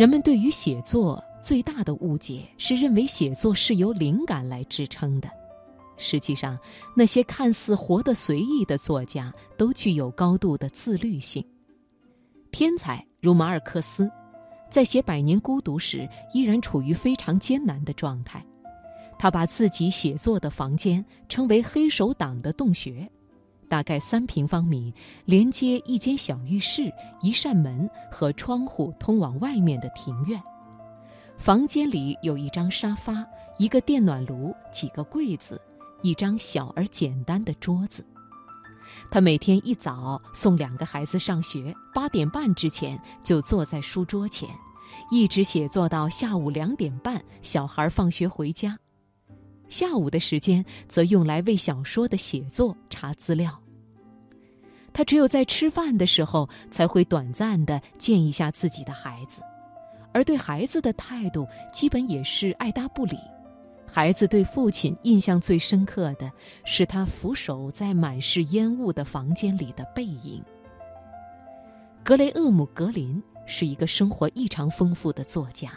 人们对于写作最大的误解是认为写作是由灵感来支撑的。实际上，那些看似活得随意的作家都具有高度的自律性。天才如马尔克斯，在写《百年孤独》时依然处于非常艰难的状态。他把自己写作的房间称为“黑手党的洞穴”，大概三平方米，连接一间小浴室、一扇门和窗户通往外面的庭院。房间里有一张沙发、一个电暖炉、几个柜子。一张小而简单的桌子。他每天一早送两个孩子上学，八点半之前就坐在书桌前，一直写作到下午两点半，小孩放学回家。下午的时间则用来为小说的写作查资料。他只有在吃饭的时候才会短暂的见一下自己的孩子，而对孩子的态度基本也是爱搭不理。孩子对父亲印象最深刻的是他俯首在满是烟雾的房间里的背影。格雷厄姆·格林是一个生活异常丰富的作家，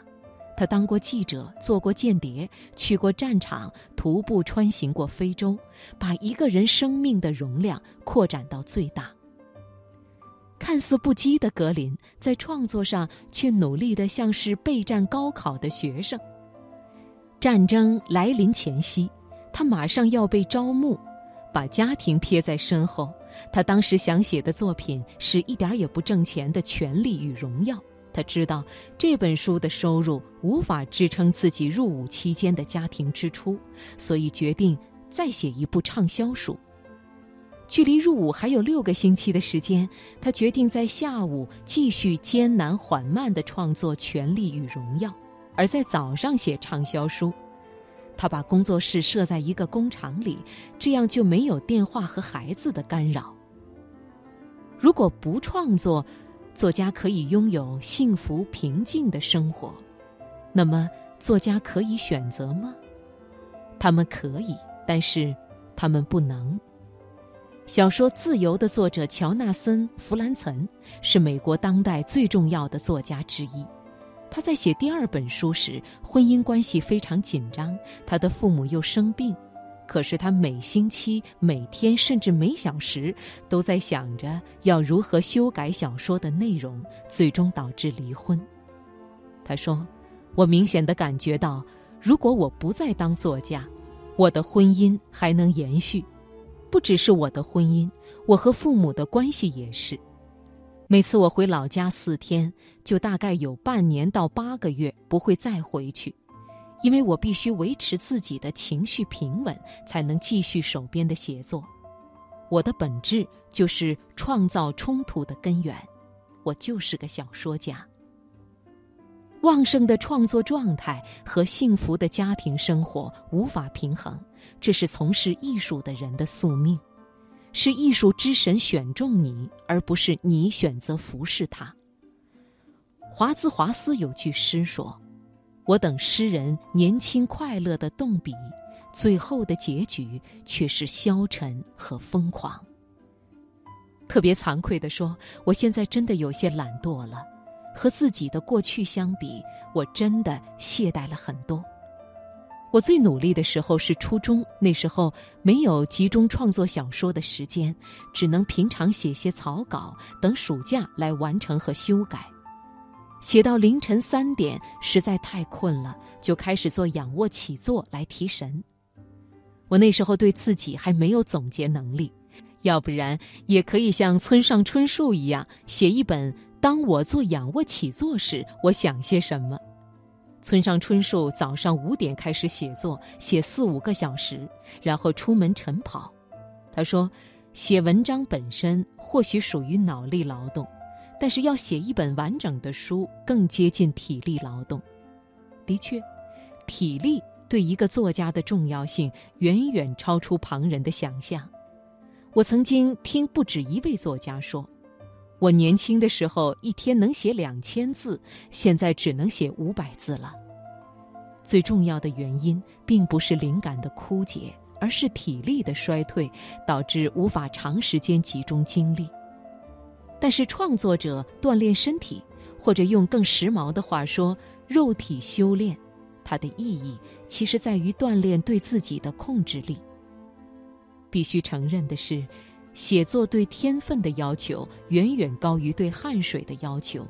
他当过记者，做过间谍，去过战场，徒步穿行过非洲，把一个人生命的容量扩展到最大。看似不羁的格林，在创作上却努力的像是备战高考的学生。战争来临前夕，他马上要被招募，把家庭撇在身后。他当时想写的作品是一点也不挣钱的《权力与荣耀》。他知道这本书的收入无法支撑自己入伍期间的家庭支出，所以决定再写一部畅销书。距离入伍还有六个星期的时间，他决定在下午继续艰难缓慢地创作《权力与荣耀》。而在早上写畅销书，他把工作室设在一个工厂里，这样就没有电话和孩子的干扰。如果不创作，作家可以拥有幸福平静的生活，那么作家可以选择吗？他们可以，但是他们不能。小说《自由》的作者乔纳森·弗兰岑是美国当代最重要的作家之一。他在写第二本书时，婚姻关系非常紧张，他的父母又生病，可是他每星期、每天甚至每小时都在想着要如何修改小说的内容，最终导致离婚。他说：“我明显的感觉到，如果我不再当作家，我的婚姻还能延续。不只是我的婚姻，我和父母的关系也是。”每次我回老家四天，就大概有半年到八个月不会再回去，因为我必须维持自己的情绪平稳，才能继续手边的写作。我的本质就是创造冲突的根源，我就是个小说家。旺盛的创作状态和幸福的家庭生活无法平衡，这是从事艺术的人的宿命。是艺术之神选中你，而不是你选择服侍他。华兹华斯有句诗说：“我等诗人年轻快乐的动笔，最后的结局却是消沉和疯狂。”特别惭愧地说，我现在真的有些懒惰了，和自己的过去相比，我真的懈怠了很多。我最努力的时候是初中，那时候没有集中创作小说的时间，只能平常写些草稿，等暑假来完成和修改。写到凌晨三点，实在太困了，就开始做仰卧起坐来提神。我那时候对自己还没有总结能力，要不然也可以像村上春树一样写一本《当我做仰卧起坐时，我想些什么》。村上春树早上五点开始写作，写四五个小时，然后出门晨跑。他说：“写文章本身或许属于脑力劳动，但是要写一本完整的书更接近体力劳动。的确，体力对一个作家的重要性远远超出旁人的想象。我曾经听不止一位作家说。”我年轻的时候一天能写两千字，现在只能写五百字了。最重要的原因并不是灵感的枯竭，而是体力的衰退导致无法长时间集中精力。但是创作者锻炼身体，或者用更时髦的话说，肉体修炼，它的意义其实在于锻炼对自己的控制力。必须承认的是，写作对天分的要求远远高于对汗水的要求。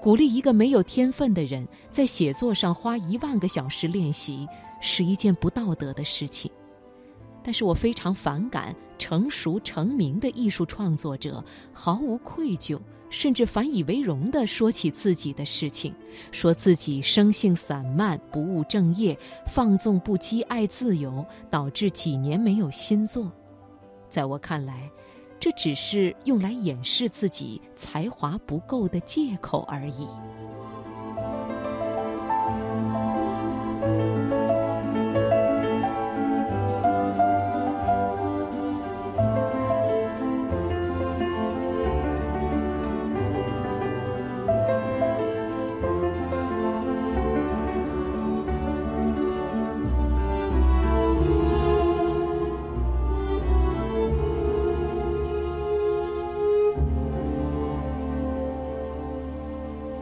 鼓励一个没有天分的人在写作上花一万个小时练习，是一件不道德的事情。但是我非常反感成熟成名的艺术创作者毫无愧疚，甚至反以为荣地说起自己的事情，说自己生性散漫、不务正业、放纵不羁、爱自由，导致几年没有新作。在我看来，这只是用来掩饰自己才华不够的借口而已。